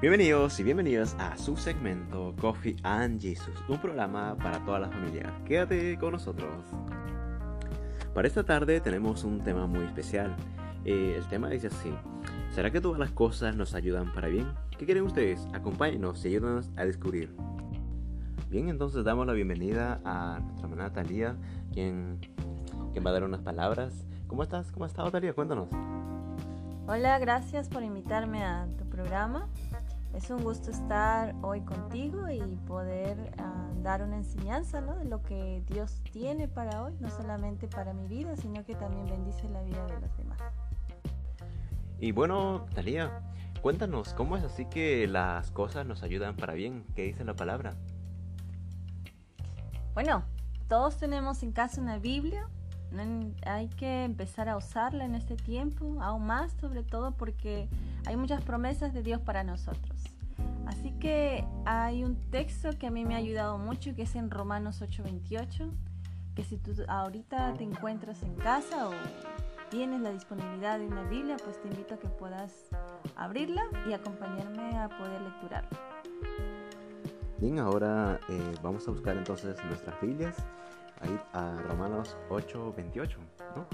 Bienvenidos y bienvenidas a su segmento Coffee and Jesus, un programa para toda la familia. Quédate con nosotros. Para esta tarde tenemos un tema muy especial. Eh, el tema dice así: ¿Será que todas las cosas nos ayudan para bien? ¿Qué quieren ustedes? Acompáñenos y ayúdanos a descubrir. Bien, entonces damos la bienvenida a nuestra hermana Talía, quien, quien va a dar unas palabras. ¿Cómo estás? ¿Cómo has estado, Talía? Cuéntanos. Hola, gracias por invitarme a tu programa. Es un gusto estar hoy contigo y poder uh, dar una enseñanza ¿no? de lo que Dios tiene para hoy, no solamente para mi vida, sino que también bendice la vida de los demás. Y bueno, Talía, cuéntanos, ¿cómo es así que las cosas nos ayudan para bien? ¿Qué dice la palabra? Bueno, todos tenemos en casa una Biblia. Hay que empezar a usarla en este tiempo, aún más sobre todo porque hay muchas promesas de Dios para nosotros. Así que hay un texto que a mí me ha ayudado mucho que es en Romanos 8:28, que si tú ahorita te encuentras en casa o tienes la disponibilidad de una Biblia, pues te invito a que puedas abrirla y acompañarme a poder lecturarla. Bien, ahora eh, vamos a buscar entonces nuestras Biblias, ahí a Romanos 8:28, ¿no?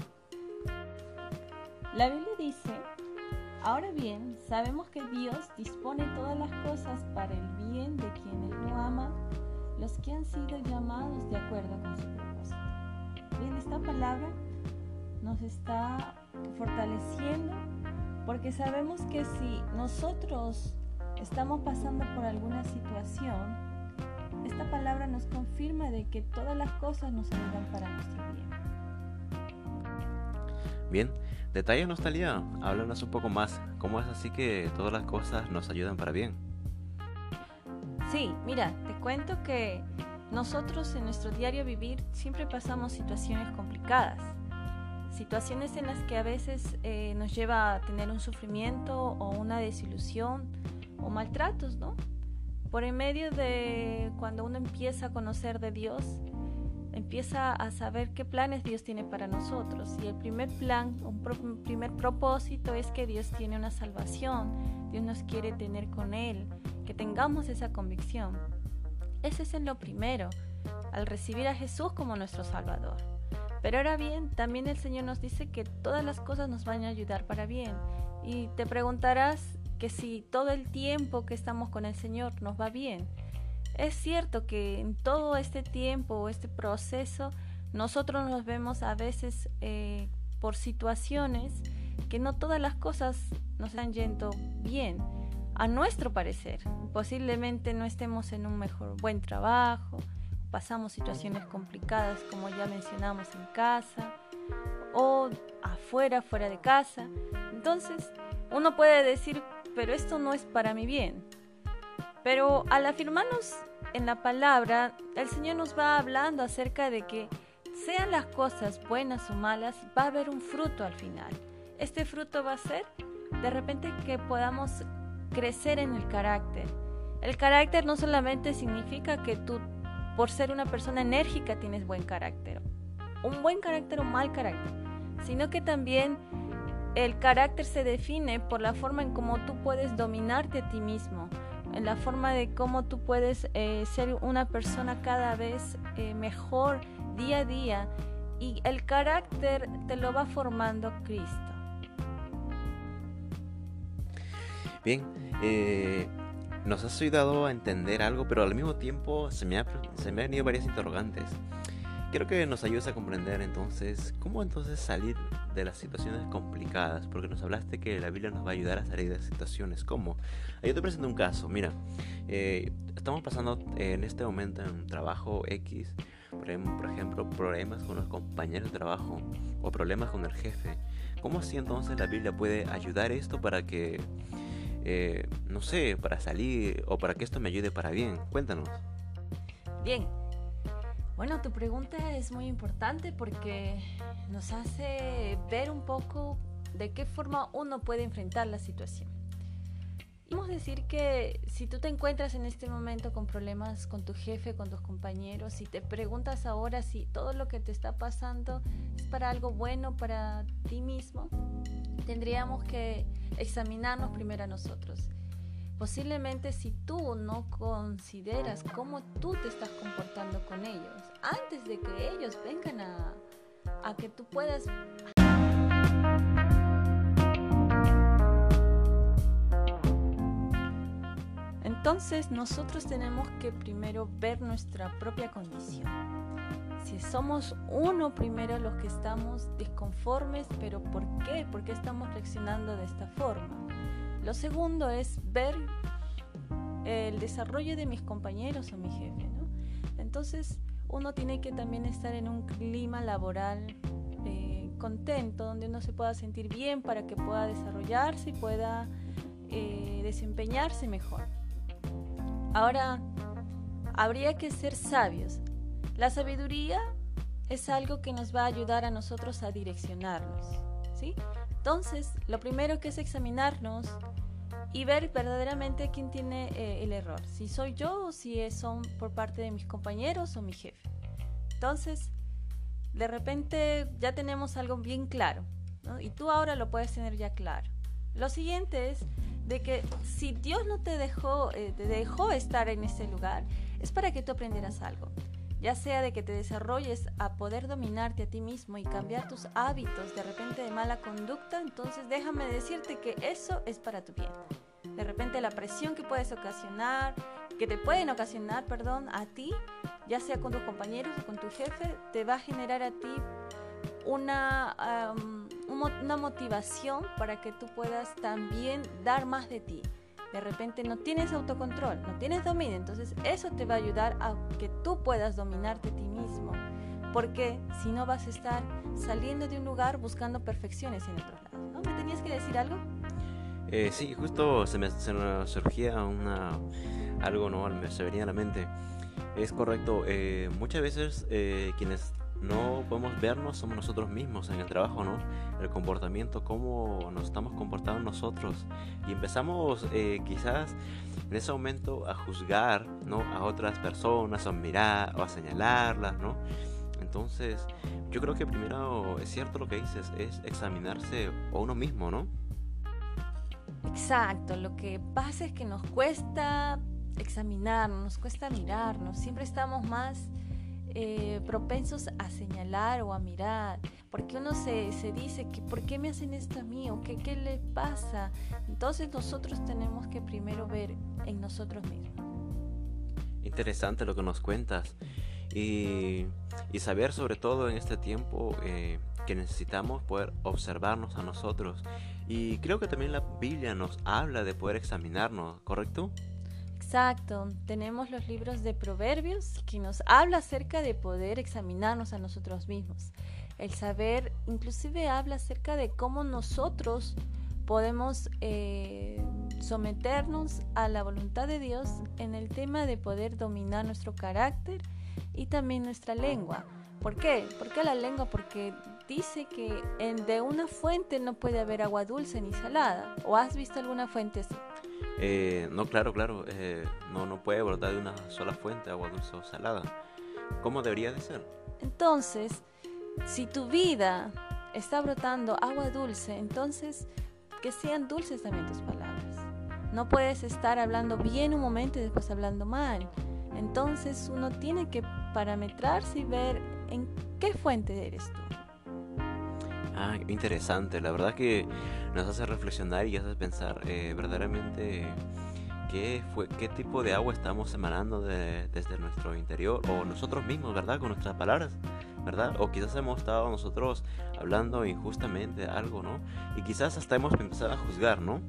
La Biblia dice, ahora bien, sabemos que Dios dispone todas las cosas para el bien de quienes lo aman, los que han sido llamados de acuerdo con su propósito. Bien, esta palabra nos está fortaleciendo porque sabemos que si nosotros estamos pasando por alguna situación, esta palabra nos confirma de que todas las cosas nos ayudan para nuestro bien. Bien, detállanos Talía, háblanos un poco más. ¿Cómo es así que todas las cosas nos ayudan para bien? Sí, mira, te cuento que nosotros en nuestro diario vivir siempre pasamos situaciones complicadas. Situaciones en las que a veces eh, nos lleva a tener un sufrimiento o una desilusión o maltratos, ¿no? Por en medio de cuando uno empieza a conocer de Dios, empieza a saber qué planes Dios tiene para nosotros. Y el primer plan, un primer propósito es que Dios tiene una salvación, Dios nos quiere tener con Él, que tengamos esa convicción. Ese es lo primero, al recibir a Jesús como nuestro Salvador. Pero ahora bien, también el Señor nos dice que todas las cosas nos van a ayudar para bien. Y te preguntarás, que si todo el tiempo que estamos con el Señor nos va bien. Es cierto que en todo este tiempo, este proceso, nosotros nos vemos a veces eh, por situaciones que no todas las cosas nos están yendo bien, a nuestro parecer. Posiblemente no estemos en un mejor buen trabajo, pasamos situaciones complicadas como ya mencionamos en casa o afuera, fuera de casa. Entonces, uno puede decir pero esto no es para mi bien. Pero al afirmarnos en la palabra, el Señor nos va hablando acerca de que sean las cosas buenas o malas, va a haber un fruto al final. Este fruto va a ser de repente que podamos crecer en el carácter. El carácter no solamente significa que tú, por ser una persona enérgica, tienes buen carácter, un buen carácter o mal carácter, sino que también el carácter se define por la forma en cómo tú puedes dominarte a ti mismo, en la forma de cómo tú puedes eh, ser una persona cada vez eh, mejor día a día y el carácter te lo va formando Cristo. Bien, eh, nos has ayudado a entender algo, pero al mismo tiempo se me, se me han venido varias interrogantes. Quiero que nos ayudes a comprender entonces cómo entonces salir de las situaciones complicadas, porque nos hablaste que la Biblia nos va a ayudar a salir de situaciones. ¿Cómo? Yo te presento un caso. Mira, eh, estamos pasando en este momento en un trabajo X, por ejemplo, problemas con los compañeros de trabajo o problemas con el jefe. ¿Cómo así entonces la Biblia puede ayudar esto para que, eh, no sé, para salir o para que esto me ayude para bien? Cuéntanos. Bien, bueno, tu pregunta es muy importante porque nos hace ver un poco de qué forma uno puede enfrentar la situación. A decir que si tú te encuentras en este momento con problemas con tu jefe, con tus compañeros, si te preguntas ahora si todo lo que te está pasando es para algo bueno para ti mismo, tendríamos que examinarnos primero a nosotros. Posiblemente si tú no consideras cómo tú te estás comportando con ellos, antes de que ellos vengan a, a que tú puedas Entonces nosotros tenemos que primero ver nuestra propia condición. Si somos uno primero los que estamos disconformes, pero ¿por qué? ¿Por qué estamos reaccionando de esta forma? Lo segundo es ver el desarrollo de mis compañeros o mi jefe. Entonces uno tiene que también estar en un clima laboral eh, contento, donde uno se pueda sentir bien para que pueda desarrollarse y pueda eh, desempeñarse mejor. Ahora, habría que ser sabios. La sabiduría es algo que nos va a ayudar a nosotros a direccionarnos, ¿sí? Entonces, lo primero que es examinarnos y ver verdaderamente quién tiene eh, el error, si soy yo o si son por parte de mis compañeros o mi jefe. Entonces, de repente ya tenemos algo bien claro, y tú ahora lo puedes tener ya claro. Lo siguiente es de que si Dios no te dejó, eh, te dejó estar en ese lugar, es para que tú aprendieras algo. Ya sea de que te desarrolles a poder dominarte a ti mismo y cambiar tus hábitos de repente de mala conducta, entonces déjame decirte que eso es para tu bien. De repente la presión que puedes ocasionar, que te pueden ocasionar, perdón, a ti, ya sea con tus compañeros o con tu jefe, te va a generar a ti una, una motivación para que tú puedas también dar más de ti. De repente no tienes autocontrol, no tienes dominio, entonces eso te va a ayudar a que tú puedas dominarte a ti mismo. Porque si no vas a estar saliendo de un lugar buscando perfecciones en otros lados. ¿no? ¿Me tenías que decir algo? Eh, sí, justo se me, surgía una, algo, ¿no? Se venía a la mente. Es correcto, eh, muchas veces eh, quienes no podemos vernos, somos nosotros mismos en el trabajo, ¿no? El comportamiento, cómo nos estamos comportando nosotros. Y empezamos eh, quizás en ese momento a juzgar, ¿no? A otras personas, a mirar o a señalarlas, ¿no? Entonces, yo creo que primero es cierto lo que dices, es examinarse a uno mismo, ¿no? Exacto, lo que pasa es que nos cuesta examinarnos, nos cuesta mirarnos, siempre estamos más eh, propensos a señalar o a mirar, porque uno se, se, dice que ¿por qué me hacen esto a mí? o ¿qué, qué le pasa? Entonces nosotros tenemos que primero ver en nosotros mismos. Interesante lo que nos cuentas y, y saber sobre todo en este tiempo eh, que necesitamos poder observarnos a nosotros y creo que también la Biblia nos habla de poder examinarnos, ¿correcto? Exacto, tenemos los libros de proverbios que nos habla acerca de poder examinarnos a nosotros mismos. El saber inclusive habla acerca de cómo nosotros podemos eh, someternos a la voluntad de Dios en el tema de poder dominar nuestro carácter y también nuestra lengua. ¿Por qué? ¿Por qué la lengua? Porque dice que en, de una fuente no puede haber agua dulce ni salada. ¿O has visto alguna fuente así? Eh, no, claro, claro. Eh, no, no puede brotar de una sola fuente agua dulce o salada. ¿Cómo debería de ser? Entonces, si tu vida está brotando agua dulce, entonces que sean dulces también tus palabras. No puedes estar hablando bien un momento y después hablando mal. Entonces uno tiene que parametrarse y ver en qué fuente eres tú. Ah, interesante. La verdad que nos hace reflexionar y hace pensar eh, verdaderamente qué, fue, qué tipo de agua estamos emanando desde nuestro interior o nosotros mismos, ¿verdad? Con nuestras palabras, ¿verdad? O quizás hemos estado nosotros hablando injustamente algo, ¿no? Y quizás hasta hemos empezado a juzgar, ¿no?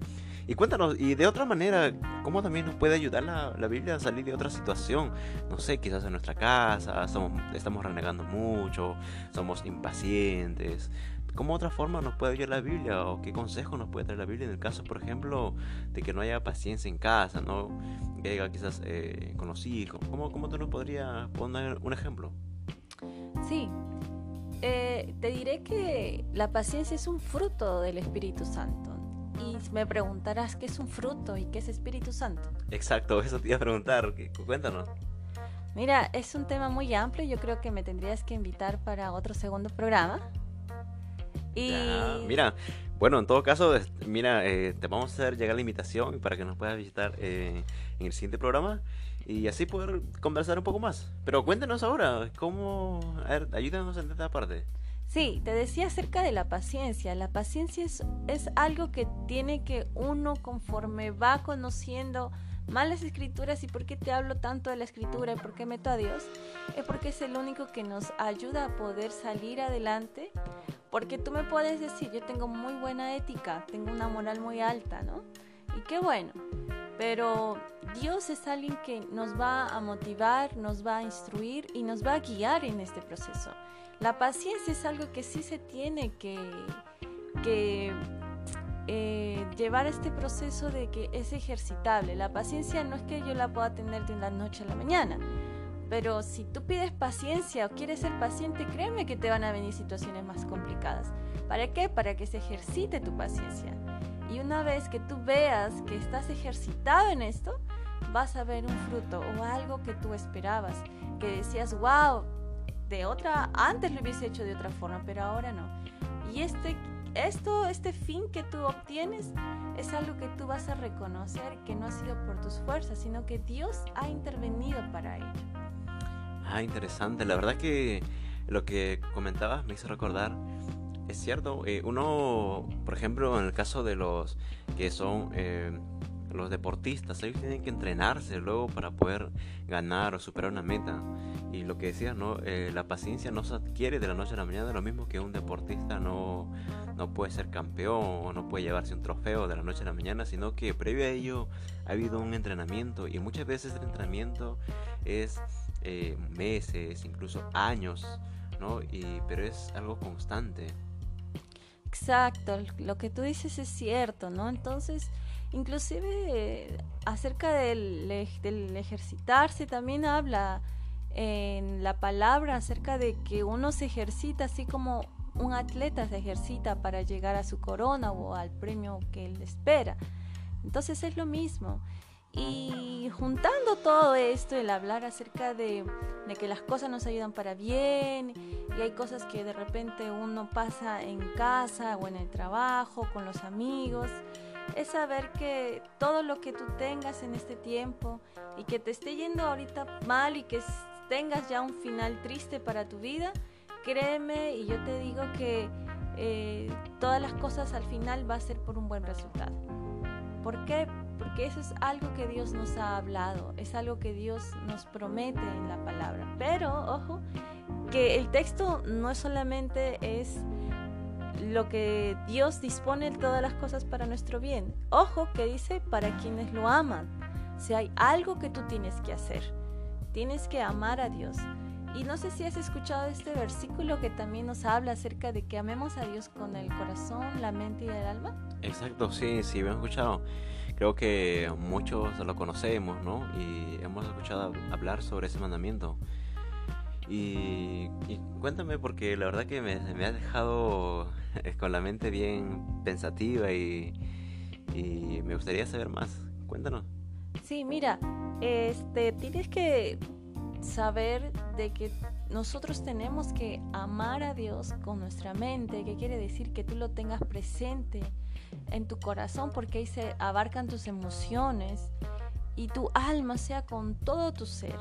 Y cuéntanos, y de otra manera, ¿cómo también nos puede ayudar la, la Biblia a salir de otra situación? No sé, quizás en nuestra casa, estamos renegando mucho, somos impacientes, ¿Cómo otra forma nos puede ayudar la Biblia o qué consejo nos puede traer la Biblia en el caso, por ejemplo, de que no haya paciencia en casa, ¿no? Que haya quizás eh, con los hijos. ¿Cómo, ¿Cómo tú nos podrías poner un ejemplo? Sí, eh, te diré que la paciencia es un fruto del Espíritu Santo. Y me preguntarás qué es un fruto y qué es Espíritu Santo. Exacto, eso te iba a preguntar. Cuéntanos. Mira, es un tema muy amplio. Yo creo que me tendrías que invitar para otro segundo programa y... mira, Bueno, en todo caso, mira, eh, te vamos a hacer llegar la invitación para que nos puedas visitar eh, en el siguiente programa y así poder conversar un poco más. Pero cuéntanos ahora, ¿cómo? A ver, ayúdanos en esta parte. Sí, te decía acerca de la paciencia. La paciencia es, es algo que tiene que uno conforme va conociendo más las escrituras y por qué te hablo tanto de la escritura y por qué meto a Dios, es porque es el único que nos ayuda a poder salir adelante. Porque tú me puedes decir, yo tengo muy buena ética, tengo una moral muy alta, ¿no? Y qué bueno. Pero Dios es alguien que nos va a motivar, nos va a instruir y nos va a guiar en este proceso. La paciencia es algo que sí se tiene que, que eh, llevar este proceso de que es ejercitable. La paciencia no es que yo la pueda tener de una noche a la mañana, pero si tú pides paciencia o quieres ser paciente, créeme que te van a venir situaciones más complicadas. ¿Para qué? Para que se ejercite tu paciencia. Y una vez que tú veas que estás ejercitado en esto, vas a ver un fruto o algo que tú esperabas, que decías, wow, de otra, antes lo hubiese hecho de otra forma, pero ahora no. Y este, esto, este fin que tú obtienes es algo que tú vas a reconocer que no ha sido por tus fuerzas, sino que Dios ha intervenido para ello. Ah, interesante. La verdad que lo que comentabas me hizo recordar, es cierto, eh, uno, por ejemplo, en el caso de los que son... Eh, los deportistas, ellos tienen que entrenarse luego para poder ganar o superar una meta. Y lo que decías, ¿no? Eh, la paciencia no se adquiere de la noche a la mañana, lo mismo que un deportista no, no puede ser campeón o no puede llevarse un trofeo de la noche a la mañana, sino que previo a ello ha habido un entrenamiento y muchas veces el entrenamiento es eh, meses, incluso años, ¿no? Y, pero es algo constante. Exacto, lo que tú dices es cierto, ¿no? Entonces, inclusive acerca del, del ejercitarse también habla en la palabra acerca de que uno se ejercita así como un atleta se ejercita para llegar a su corona o al premio que él espera. Entonces es lo mismo. Y juntando todo esto, el hablar acerca de, que las cosas nos ayudan para bien y hay cosas que de repente uno pasa en casa o en el trabajo, con los amigos, es saber que todo lo que tú tengas en este tiempo y que te esté yendo ahorita mal y que tengas ya un final triste para tu vida, créeme y yo te digo que eh, todas las cosas al final va a ser por un buen resultado. ¿Por qué? Porque eso es algo que Dios nos ha hablado, es algo que Dios nos promete en la palabra. Pero, ojo, que el texto no solamente es lo que Dios dispone todas las cosas para nuestro bien. Ojo que dice para quienes lo aman. Si hay algo que tú tienes que hacer, tienes que amar a Dios. Y no sé si has escuchado este versículo que también nos habla acerca de que amemos a Dios con el corazón, la mente y el alma. Exacto, sí, sí, hemos escuchado. Creo que muchos lo conocemos, ¿no? Y hemos escuchado hablar sobre ese mandamiento. Y, cuéntame porque la verdad que me, me ha dejado con la mente bien pensativa y, y, me gustaría saber más. Cuéntanos. Sí, mira, este, tienes que saber de que nosotros tenemos que amar a Dios con nuestra mente, que quiere decir que tú lo tengas presente en tu corazón porque ahí se abarcan tus emociones y tu alma sea con todo tu ser.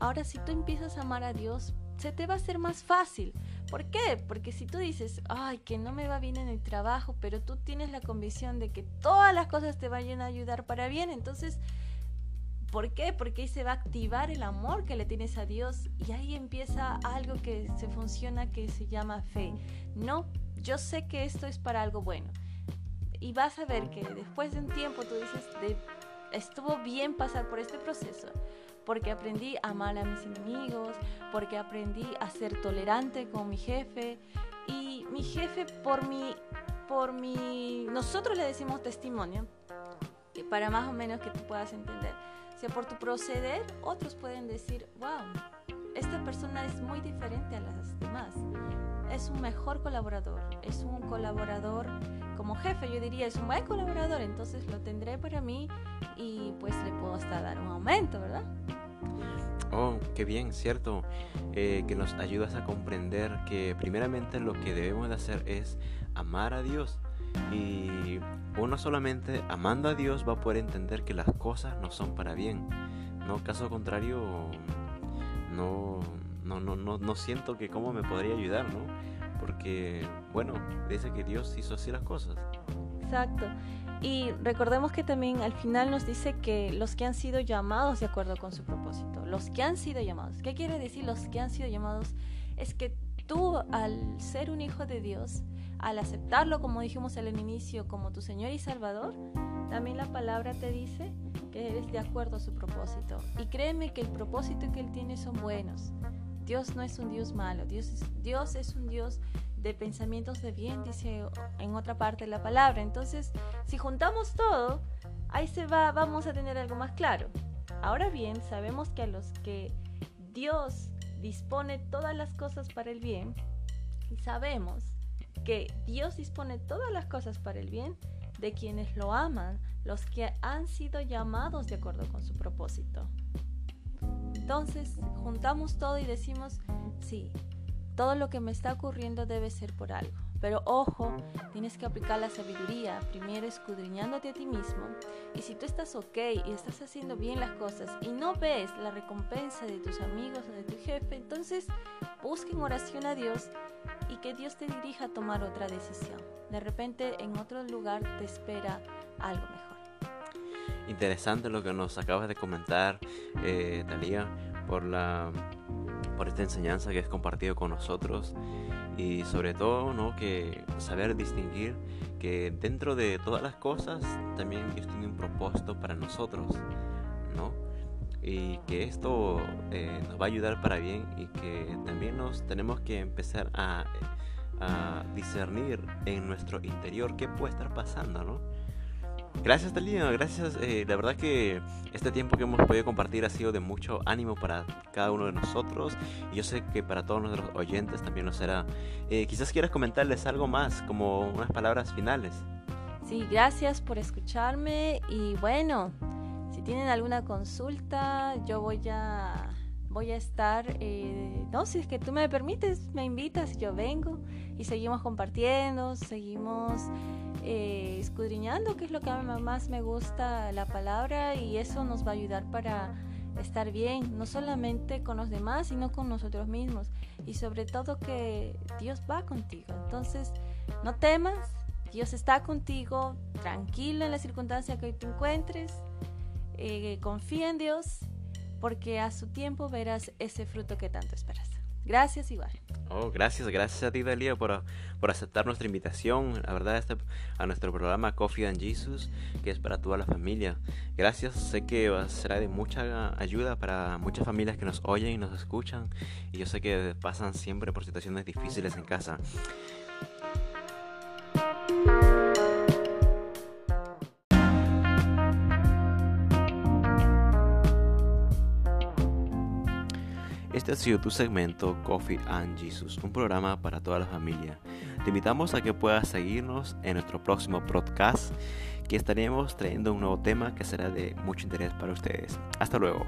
Ahora si tú empiezas a amar a Dios, se te va a hacer más fácil. ¿Por qué? Porque si tú dices, ay, que no me va bien en el trabajo, pero tú tienes la convicción de que todas las cosas te vayan a ayudar para bien, entonces, ¿por qué? Porque ahí se va a activar el amor que le tienes a Dios y ahí empieza algo que se funciona que se llama fe. No, yo sé que esto es para algo bueno. Y vas a ver que después de un tiempo tú dices, estuvo bien pasar por este proceso porque aprendí a amar a mis enemigos, porque aprendí a ser tolerante con mi jefe y mi jefe por mi por mi nosotros le decimos testimonio para más o menos que tú puedas entender. Sea, por tu proceder, otros pueden decir, wow, esta persona es muy diferente a las demás. Es un mejor colaborador, es un colaborador como jefe, yo diría, es un buen colaborador, entonces lo tendré para mí y pues le puedo hasta dar un aumento, ¿verdad? Oh, qué bien, cierto, eh, que nos ayudas a comprender que primeramente lo que debemos de hacer es amar a Dios. Y uno solamente amando a Dios va a poder entender que las cosas no son para bien. No, caso contrario, no, no, no, no, no siento que cómo me podría ayudar, ¿no? Porque, bueno, dice que Dios hizo así las cosas. Exacto. Y recordemos que también al final nos dice que los que han sido llamados de acuerdo con su propósito, los que han sido llamados. ¿Qué quiere decir los que han sido llamados? Es que tú al ser un hijo de Dios, al aceptarlo como dijimos al inicio como tu Señor y Salvador, también la palabra te dice que eres de acuerdo a su propósito. Y créeme que el propósito que Él tiene son buenos. Dios no es un Dios malo, Dios es, Dios es un Dios de pensamientos de bien, dice en otra parte de la palabra. Entonces, si juntamos todo, ahí se va, vamos a tener algo más claro. Ahora bien, sabemos que a los que Dios dispone todas las cosas para el bien, sabemos que Dios dispone todas las cosas para el bien de quienes lo aman, los que han sido llamados de acuerdo con su propósito. Entonces, juntamos todo y decimos, sí, todo lo que me está ocurriendo debe ser por algo. Pero ojo, tienes que aplicar la sabiduría, primero escudriñándote a ti mismo. Y si tú estás ok y estás haciendo bien las cosas y no ves la recompensa de tus amigos o de tu jefe, entonces busca en oración a Dios y que Dios te dirija a tomar otra decisión. De repente en otro lugar te espera algo mejor. Interesante lo que nos acabas de comentar, eh, Talía, por la por esta enseñanza que es compartido con nosotros y sobre todo ¿no? que saber distinguir que dentro de todas las cosas también Dios tiene un propósito para nosotros ¿no? y que esto eh, nos va a ayudar para bien y que también nos tenemos que empezar a, a discernir en nuestro interior qué puede estar pasando ¿no? Gracias, Talía. Gracias. Eh, la verdad que este tiempo que hemos podido compartir ha sido de mucho ánimo para cada uno de nosotros. Y yo sé que para todos nuestros oyentes también lo será. Eh, quizás quieras comentarles algo más, como unas palabras finales. Sí, gracias por escucharme. Y bueno, si tienen alguna consulta, yo voy a voy a estar, eh, no, si es que tú me permites, me invitas, yo vengo y seguimos compartiendo, seguimos eh, escudriñando qué es lo que más me gusta la palabra y eso nos va a ayudar para estar bien, no solamente con los demás, sino con nosotros mismos. Y sobre todo que Dios va contigo. Entonces, no temas, Dios está contigo, tranquilo en la circunstancia que hoy te encuentres, eh, confía en Dios, porque a su tiempo verás ese fruto que tanto esperas. Gracias igual. Oh, gracias, gracias a ti, Dalia, por, por aceptar nuestra invitación, la verdad, este, a nuestro programa Coffee and Jesus, que es para toda la familia. Gracias, sé que será de mucha ayuda para muchas familias que nos oyen y nos escuchan, y yo sé que pasan siempre por situaciones difíciles en casa. Este ha sido tu segmento Coffee and Jesus, un programa para toda la familia. Te invitamos a que puedas seguirnos en nuestro próximo podcast, que estaremos trayendo un nuevo tema que será de mucho interés para ustedes. Hasta luego.